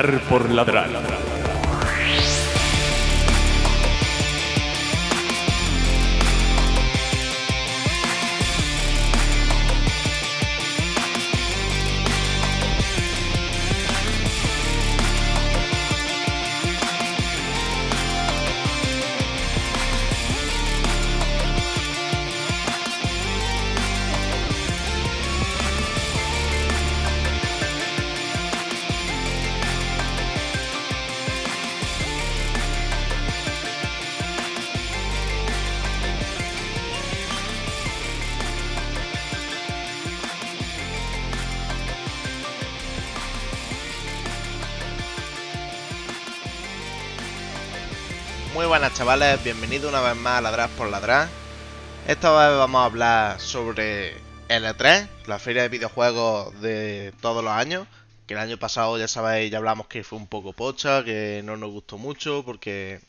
Ladrar por ladrar. Buenas chavales, bienvenidos una vez más a Ladrar por Ladrar. Esta vez vamos a hablar sobre L3, la feria de videojuegos de todos los años. Que el año pasado ya sabéis, ya hablamos que fue un poco pocha, que no nos gustó mucho porque,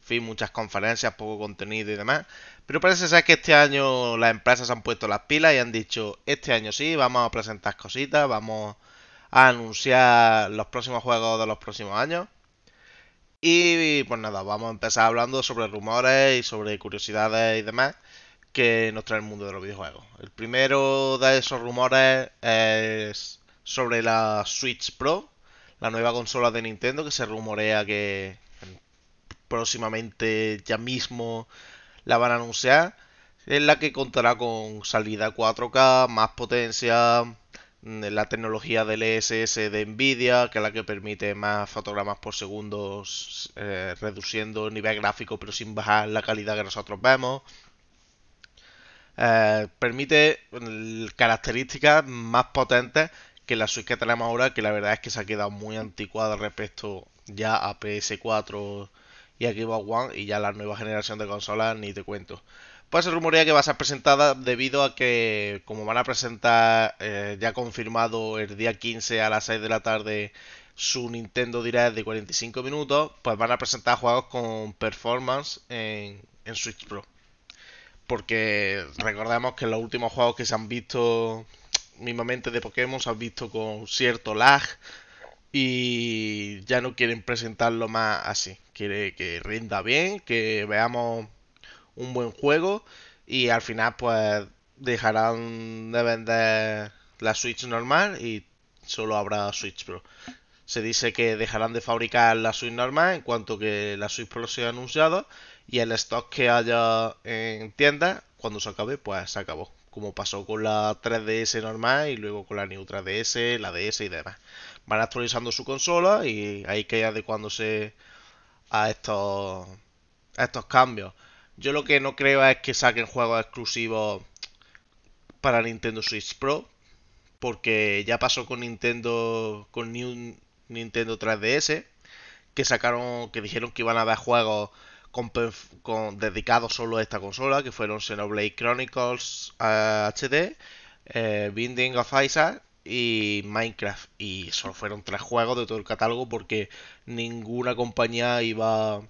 fin, muchas conferencias, poco contenido y demás. Pero parece ser que este año las empresas han puesto las pilas y han dicho, este año sí, vamos a presentar cositas, vamos a anunciar los próximos juegos de los próximos años. Y pues nada, vamos a empezar hablando sobre rumores y sobre curiosidades y demás que nos trae el mundo de los videojuegos. El primero de esos rumores es sobre la Switch Pro, la nueva consola de Nintendo que se rumorea que próximamente ya mismo la van a anunciar. Es la que contará con salida 4K, más potencia, la tecnología del ESS de Nvidia, que es la que permite más fotogramas por segundo, eh, reduciendo el nivel gráfico pero sin bajar la calidad que nosotros vemos. Eh, permite características más potentes que la Switch que tenemos ahora, que la verdad es que se ha quedado muy anticuada respecto ya a PS4 y a Xbox One y ya la nueva generación de consolas ni te cuento. Pues se rumorea que va a ser presentada debido a que, como van a presentar eh, ya confirmado el día 15 a las 6 de la tarde su Nintendo Direct de 45 minutos, pues van a presentar juegos con performance en, Switch Pro. Porque recordemos que los últimos juegos que se han visto mismamente de Pokémon se han visto con cierto lag y ya no quieren presentarlo más así. Quiere que rinda bien, que veamos un buen juego y al final pues dejarán de vender la Switch normal y solo habrá Switch Pro. Se dice que dejarán de fabricar la Switch normal en cuanto que la Switch Pro sea anunciado y el stock que haya en tiendas cuando se acabe pues se acabó. Como pasó con la 3DS normal y luego con la New 3DS, la DS y demás. Van actualizando su consola y hay que ir adecuándose a estos, a estos cambios. Yo lo que no creo es que saquen juegos exclusivos para Nintendo Switch Pro. Porque ya pasó con Nintendo. con New Nintendo 3DS. Que sacaron. que dijeron que iban a haber juegos con, dedicados solo a esta consola. Que fueron Xenoblade Chronicles HD. Eh, eh, Binding of Isaac y Minecraft. Y solo fueron tres juegos de todo el catálogo porque ninguna compañía iba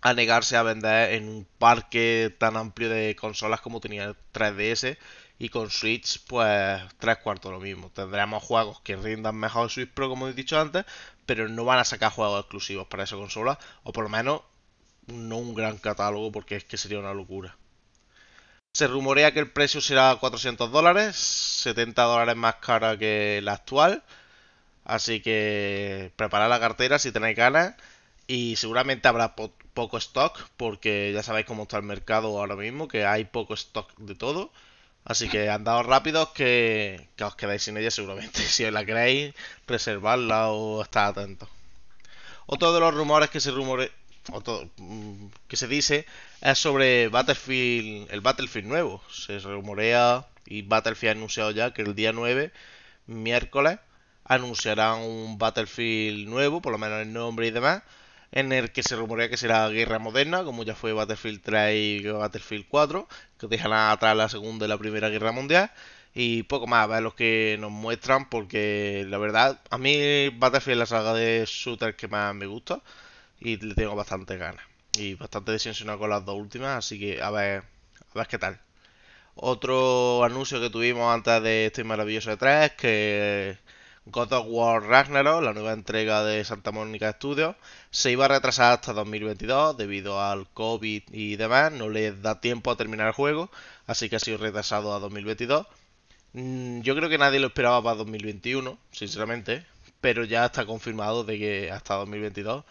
a negarse a vender en un parque tan amplio de consolas como tenía el 3DS y con Switch pues tres cuartos lo mismo. Tendremos juegos que rindan mejor Switch Pro como he dicho antes, pero no van a sacar juegos exclusivos para esa consola o por lo menos no un gran catálogo porque es que sería una locura. Se rumorea que el precio será 400 dólares, 70 dólares más cara que la actual. Así que preparad la cartera si tenéis ganas. Y seguramente habrá poco stock, porque ya sabéis cómo está el mercado ahora mismo, que hay poco stock de todo. Así que andaos rápidos que, que os quedáis sin ella seguramente. Si os la queréis, reservarla o estar atentos. Otro de los rumores que se rumore, mm, que se dice es sobre Battlefield, el Battlefield nuevo. Se rumorea y Battlefield ha anunciado ya que el día 9, miércoles, anunciarán un Battlefield nuevo, por lo menos el nombre y demás en el que se rumorea que será guerra moderna, como ya fue Battlefield 3 y Battlefield 4, que dejarán atrás la Segunda y la Primera Guerra Mundial. Y poco más, a ver lo que nos muestran, porque la verdad, a mí Battlefield es la saga de shooter que más me gusta y le tengo bastante ganas. Y bastante desilusionado con las dos últimas, así que a ver, a ver qué tal. Otro anuncio que tuvimos antes de este maravilloso de 3 es que God of War Ragnarok, la nueva entrega de Santa Mónica Studios, se iba a retrasar hasta 2022 debido al COVID y demás, no les da tiempo a terminar el juego, así que ha sido retrasado a 2022. Mm, yo creo que nadie lo esperaba para 2021, sinceramente, pero ya está confirmado de que hasta 2022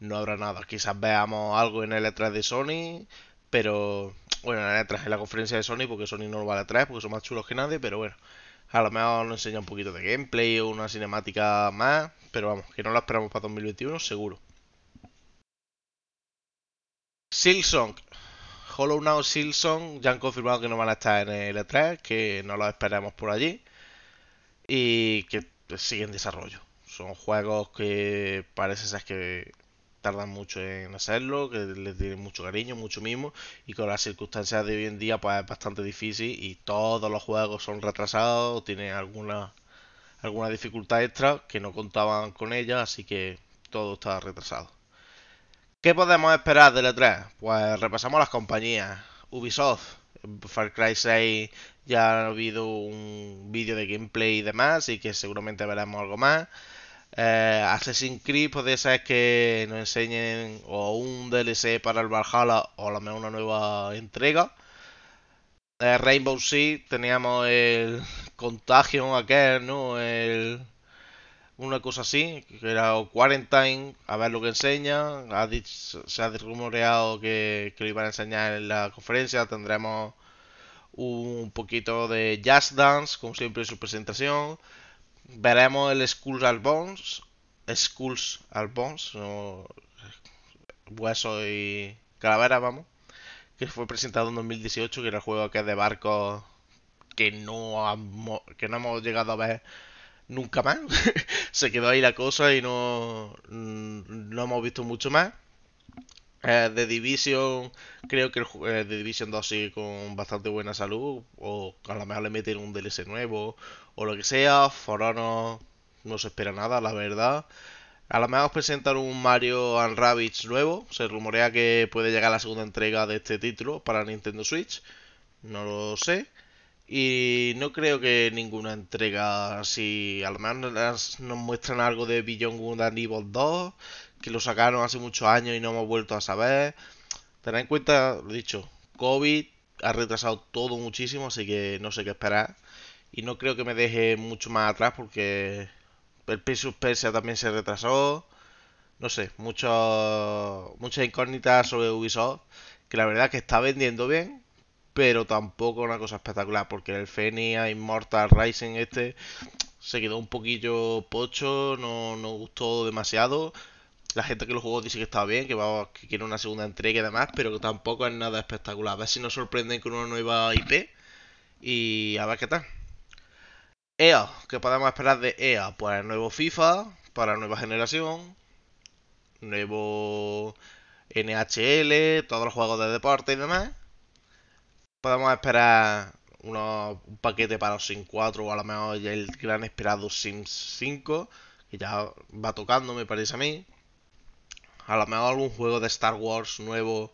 no habrá nada. Quizás veamos algo en el E3 de Sony, pero bueno, en el E3 en la conferencia de Sony, porque Sony no lo va a E3, porque son más chulos que nadie, pero bueno. A lo mejor nos enseña un poquito de gameplay o una cinemática más, pero vamos, que no la esperamos para 2021, seguro. Silsong. Hollow Knight Silsong ya han confirmado que no van a estar en el E3, que no los esperemos por allí y que siguen desarrollo. Son juegos que parece ser que tardan mucho en hacerlo, que les tienen mucho cariño, mucho mismo, y con las circunstancias de hoy en día pues es bastante difícil y todos los juegos son retrasados, tienen alguna, alguna dificultad extra que no contaban con ella, así que todo está retrasado. ¿Qué podemos esperar de E3? Pues repasamos las compañías. Ubisoft, Far Cry 6 ya ha habido un vídeo de gameplay y demás, y que seguramente veremos algo más. Eh, Assassin's Creed puede ser que nos enseñen o un DLC para el Valhalla o a lo mejor una nueva entrega. Eh, Rainbow Six teníamos el Contagion aquel, ¿no? Una cosa así, que era Quarantine, a ver lo que enseña. Se ha rumoreado que, que, lo iban a enseñar en la conferencia. Tendremos un poquito de Jazz Dance, como siempre en su presentación veremos el Skulls al Bones, Skulls al Bones, hueso y calavera, vamos, que fue presentado en 2018, que era el juego que es de barcos que no, que no hemos llegado a ver nunca más. Se quedó ahí la cosa y no, no hemos visto mucho más. Eh, The Division, creo que el eh, The Division 2 sigue con bastante buena salud, o a lo mejor le meten un DLC nuevo, o lo que sea. For Honor no se espera nada, la verdad. A lo mejor presentan un Mario and Rabbids nuevo, se rumorea que puede llegar la segunda entrega de este título para Nintendo Switch, no lo sé. Y no creo que ninguna entrega así, a lo mejor nos muestran algo de Beyond Good and Evil 2 que lo sacaron hace muchos años y no hemos vuelto a saber. Tened en cuenta, lo dicho, COVID ha retrasado todo muchísimo, así que no sé qué esperar. Y no creo que me deje mucho más atrás porque el Prince Persia también se retrasó. No sé, mucho, muchas incógnitas sobre Ubisoft. Que la verdad que está vendiendo bien, pero tampoco una cosa espectacular. Porque el Fenia Immortal Rising este se quedó un poquillo pocho, no, no gustó demasiado. La gente que lo jugó dice que estaba bien, que, va, que quiere una segunda entrega y demás, pero que tampoco es nada espectacular. A ver si nos sorprenden con una nueva IP y a ver qué tal. EA, ¿qué podemos esperar de EA? Pues nuevo FIFA para nueva generación, nuevo NHL, todos los juegos de deporte y demás. Podemos esperar un paquete para los Sims 4 o a lo mejor el gran esperado Sims 5, que ya va tocando, me parece a mí. A lo mejor algún juego de Star Wars nuevo.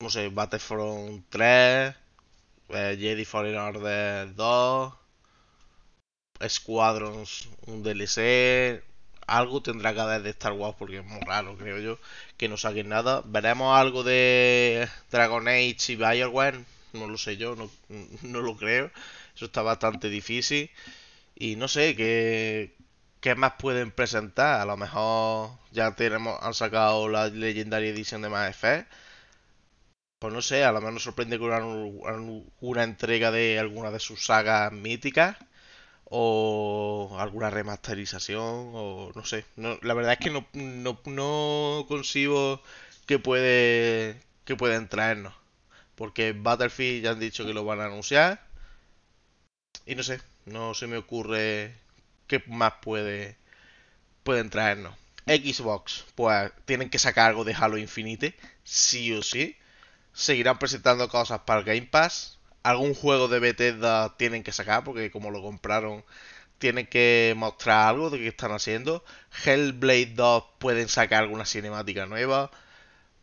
No sé, Battlefront 3. Eh, Jedi Fallen Order 2. Squadrons, un DLC. Algo tendrá que haber de Star Wars porque es muy raro, creo yo, que no saquen nada. Veremos algo de Dragon Age y Bioware. No lo sé yo, no, lo creo. Eso está bastante difícil. Y no sé, que, ¿Qué más pueden presentar? A lo mejor ya tenemos, han sacado la Legendary Edition de Mass Effect. Pues no sé, a lo mejor nos sorprende con una, entrega de alguna de sus sagas míticas. O alguna remasterización. O no sé. la verdad es que no, no, no concibo que puede. que pueden traernos. Porque Battlefield ya han dicho que lo van a anunciar. Y no sé, no se me ocurre ¿qué más puede, pueden traernos? Xbox, pues tienen que sacar algo de Halo Infinite, sí o sí. Seguirán presentando cosas para el Game Pass. Algún juego de Bethesda tienen que sacar, porque como lo compraron, tienen que mostrar algo de qué están haciendo. Hellblade 2 pueden sacar alguna cinemática nueva.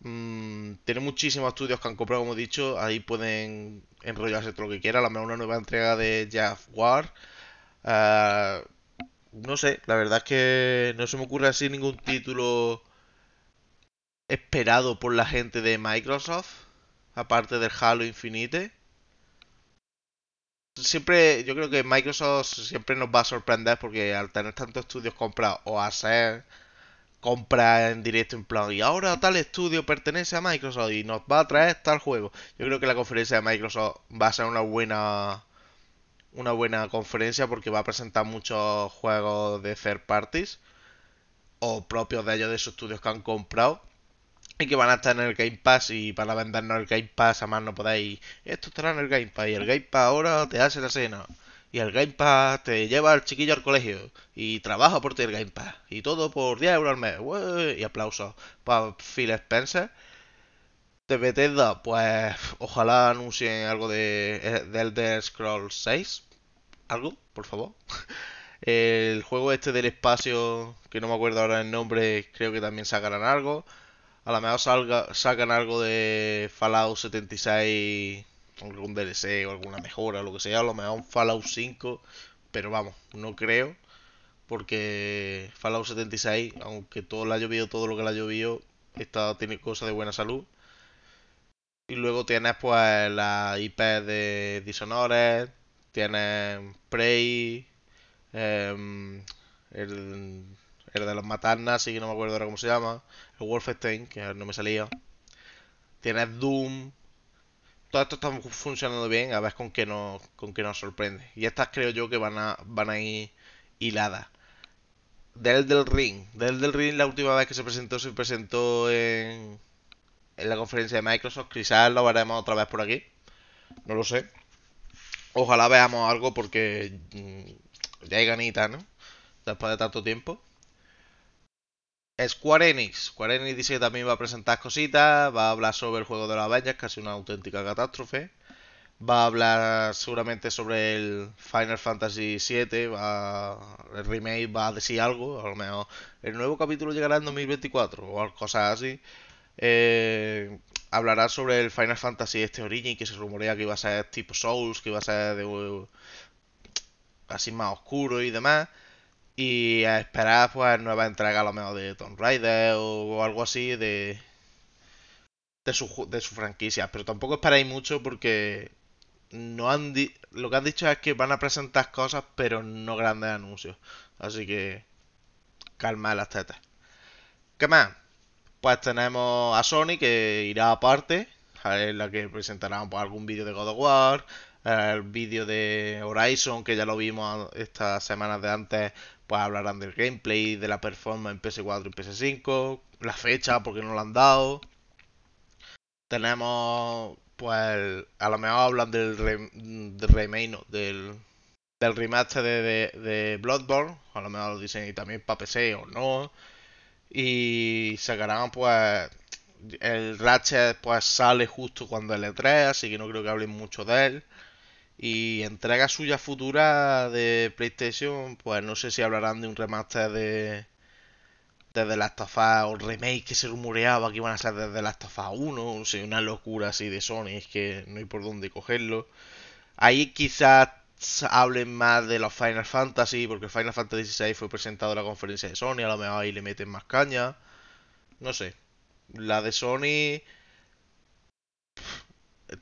Mm, tienen muchísimos estudios que han comprado, como he dicho. Ahí pueden enrollarse todo lo que quieran. A lo una nueva entrega de Jeff War. Uh, no sé, la verdad es que no se me ocurre así ningún título esperado por la gente de Microsoft, aparte del Halo Infinite. Siempre, yo creo que Microsoft siempre nos va a sorprender porque al tener tantos estudios comprados o hacer compras en directo en plan, y ahora tal estudio pertenece a Microsoft y nos va a traer tal juego. Yo creo que la conferencia de Microsoft va a ser una buena una buena conferencia porque va a presentar muchos juegos de third parties o propios de ellos de sus estudios que han comprado y que van a estar en el Game Pass y para vendernos el Game Pass a más no podéis. Esto estará en el Game Pass y el Game Pass ahora te hace la cena. Y el Game Pass te lleva al chiquillo al colegio y trabaja por ti el Game Pass y todo por 10 euros al mes. Y aplausos. Para Phil Spencer de Bethesda pues ojalá anuncien algo de, de Elder Scrolls 6 algo por favor. El juego este del espacio que no me acuerdo ahora el nombre creo que también sacarán algo a lo mejor salga, sacan algo de Fallout 76, algún DLC o alguna mejora, lo que sea. A lo mejor un Fallout 5, pero vamos, no creo. Porque Fallout 76, aunque todo le ha llovido todo lo que le ha llovido, está, tiene cosas de buena salud. Y luego tienes pues la IP de Dishonored, tienes Prey, em, el el de los matarnas, y que no me acuerdo ahora cómo se llama, el Wolfenstein, que no me salía. Tienes Doom. Todo esto está funcionando bien, a ver con qué nos, con qué nos sorprende. Y estas creo yo que van a, van a ir hiladas. Del del Ring. Del del Ring la última vez que se presentó se presentó en, en la conferencia de Microsoft. Quizás lo veremos otra vez por aquí. No lo sé. Ojalá veamos algo porque mm, ya hay ganitas, ¿no? Después de tanto tiempo. Square Enix. Square Enix dice que también va a presentar cositas, va a hablar sobre el juego de la Avengers, casi una auténtica catástrofe. Va a hablar seguramente sobre el Final Fantasy VII, va, el remake va a decir algo, a lo mejor el nuevo capítulo llegará en 2024 o cosas así. Eh, hablará sobre el Final Fantasy este Origin, que se rumorea que iba a ser tipo Souls, que iba a ser de así más oscuro y demás. Y a esperar pues nueva entrega a lo mejor de Tomb Raider o, algo así de, de, su, de su franquicia. Pero tampoco esperáis mucho porque no han lo que han dicho es que van a presentar cosas pero no grandes anuncios. Así que calma las tetas. ¿Qué más? Pues tenemos a Sony que irá aparte, en la que presentarán pues, algún vídeo de God of War, el vídeo de Horizon que ya lo vimos estas semanas de antes pues hablarán del gameplay, de la performance en PS4 y PS5, la fecha, porque no lo han dado. Tenemos, pues, a lo mejor hablan del, del remake, del, del remaster de, de, Bloodborne, a lo mejor lo dicen y también para PC o no. Y sacarán, pues, el Ratchet, pues, sale justo cuando el E3, así que no creo que hablen mucho de él. Y entrega suya futura de PlayStation, pues no sé si hablarán de un remaster de, de The Last of Us o remake que se rumoreaba que iban a ser de The Last of Us 1, no una locura así de Sony, es que no hay por dónde cogerlo. Ahí quizás hablen más de los Final Fantasy, porque Final Fantasy XVI fue presentado en la conferencia de Sony, a lo mejor ahí le meten más caña. No sé. La de Sony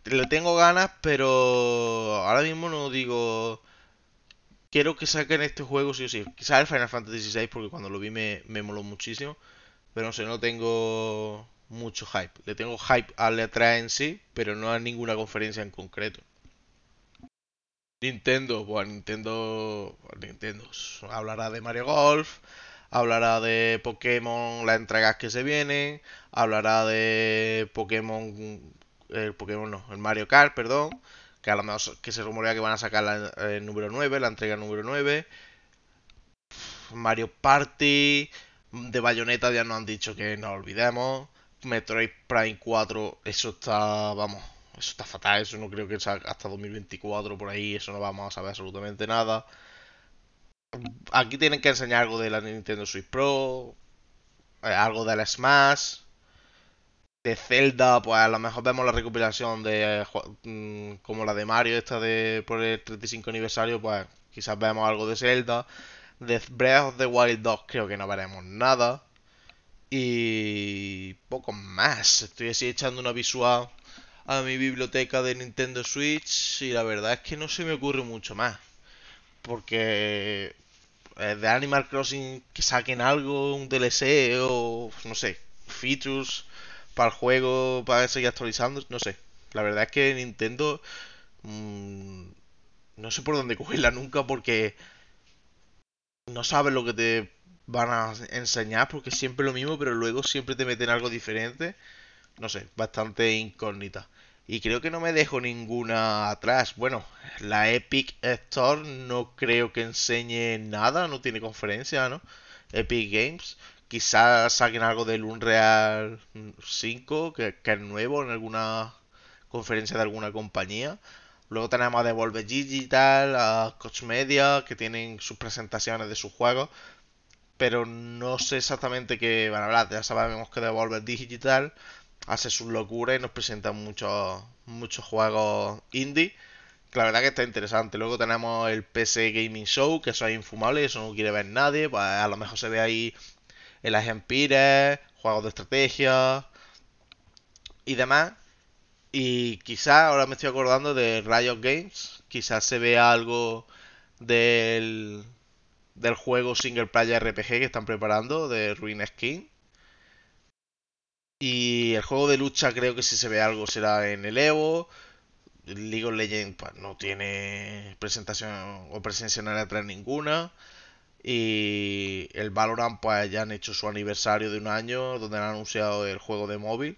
le tengo ganas, pero ahora mismo no digo. Quiero que saquen este juego, sí o sí. Quizás el Final Fantasy VI, porque cuando lo vi me, me moló muchísimo. Pero no sé, no tengo mucho hype. Le tengo hype al E3 en sí, pero no a ninguna conferencia en concreto. Nintendo, pues Nintendo, Nintendo hablará de Mario Golf, hablará de Pokémon, las entregas que se vienen, hablará de Pokémon el Pokémon no, el Mario Kart, perdón, que a lo mejor que se rumorea que van a sacar la, el número 9, la entrega número 9. Mario Party, de Bayonetta ya nos han dicho que no olvidemos. Metroid Prime 4, eso está, vamos, eso está fatal, eso no creo que sea hasta 2024 por ahí, eso no vamos a saber absolutamente nada. Aquí tienen que enseñar algo de la Nintendo Switch Pro, eh, algo de la Smash, de Zelda, pues a lo mejor vemos la recopilación de mm, como la de Mario, esta de por el 35 aniversario, pues quizás vemos algo de Zelda. De Breath of the Wild 2 creo que no veremos nada. Y poco más. Estoy así echando una visual a mi biblioteca de Nintendo Switch y la verdad es que no se me ocurre mucho más. Porque de Animal Crossing que saquen algo, un DLC o no sé, features para el juego, para seguir actualizando, no sé. La verdad es que Nintendo mmm, no sé por dónde cogerla nunca porque no sabes lo que te van a enseñar porque siempre lo mismo, pero luego siempre te meten algo diferente. No sé, bastante incógnita. Y creo que no me dejo ninguna atrás. Bueno, la Epic Store no creo que enseñe nada, no tiene conferencia, ¿no? Epic Games. Quizás saquen algo del Unreal 5, que, que es nuevo en alguna conferencia de alguna compañía. Luego tenemos a Devolver Digital, a Coach Media, que tienen sus presentaciones de sus juegos. Pero no sé exactamente qué van a hablar. Ya sabemos que Devolver Digital hace sus locuras y nos presenta muchos, muchos juegos indie. Que la verdad que está interesante. Luego tenemos el PC Gaming Show, que eso es infumable, eso no quiere ver nadie. Pues a lo mejor se ve ahí el Empires, juegos de estrategia y demás. Y quizás, ahora me estoy acordando de Riot Games, quizás se vea algo del, del juego single player RPG que están preparando, de Ruin Skin. Y el juego de lucha creo que si se ve algo será en el Evo. League of Legends pues, no tiene presentación o presencia en el E3 ninguna. Y el Valorant pues ya han hecho su aniversario de un año donde han anunciado el juego de móvil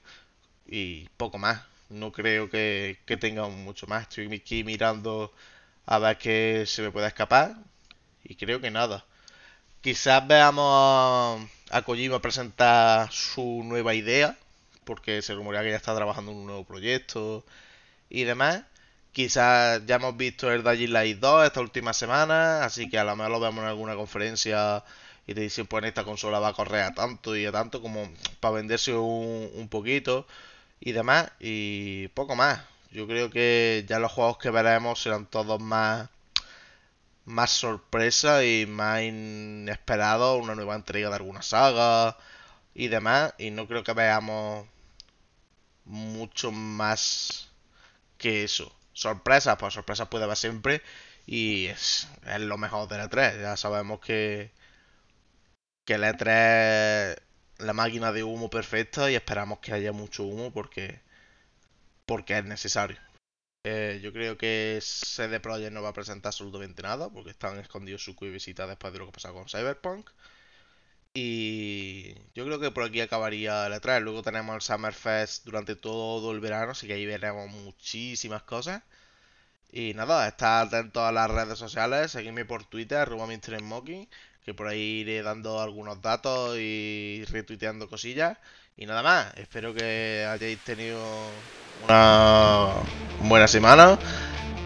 y poco más no creo que, que tenga mucho más. Estoy aquí mirando a ver qué se me puede escapar y creo que nada. Quizás veamos a Kojima presentar su nueva idea, porque se rumorea que ya está trabajando en un nuevo proyecto y demás. Quizás ya hemos visto el Dying Light 2 esta última semana, así que a lo mejor lo vemos en alguna conferencia y te dicen, pues esta consola va a correr a tanto y a tanto como para venderse un, un poquito y demás. Y poco más. Yo creo que ya los juegos que veremos serán todos más más sorpresa y más inesperado una nueva entrega de alguna saga y demás y no creo que veamos mucho más que eso sorpresas pues sorpresas puede haber siempre y es, es lo mejor de la 3 ya sabemos que que la E3 la máquina de humo perfecta y esperamos que haya mucho humo porque, porque es necesario. Eh, yo creo que CD Projekt no va a presentar absolutamente nada porque están escondidos su visita después de lo que pasó con Cyberpunk. Y yo creo que por aquí acabaría la traer. Luego tenemos el Summerfest durante todo el verano, así que ahí veremos muchísimas cosas. Y nada, estar atento a las redes sociales, seguidme por Twitter, arroba que por ahí iré dando algunos datos y retuiteando cosillas. Y nada más, espero que hayáis tenido una buena semana,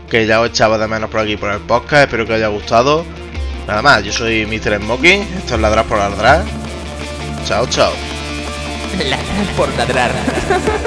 que ya os echaba de menos por aquí por el podcast, espero que os haya gustado. Nada más, yo soy Mr. Smoking, esto es Ladrar por Ladrar. Chao, chao. Ladrar por Ladrar.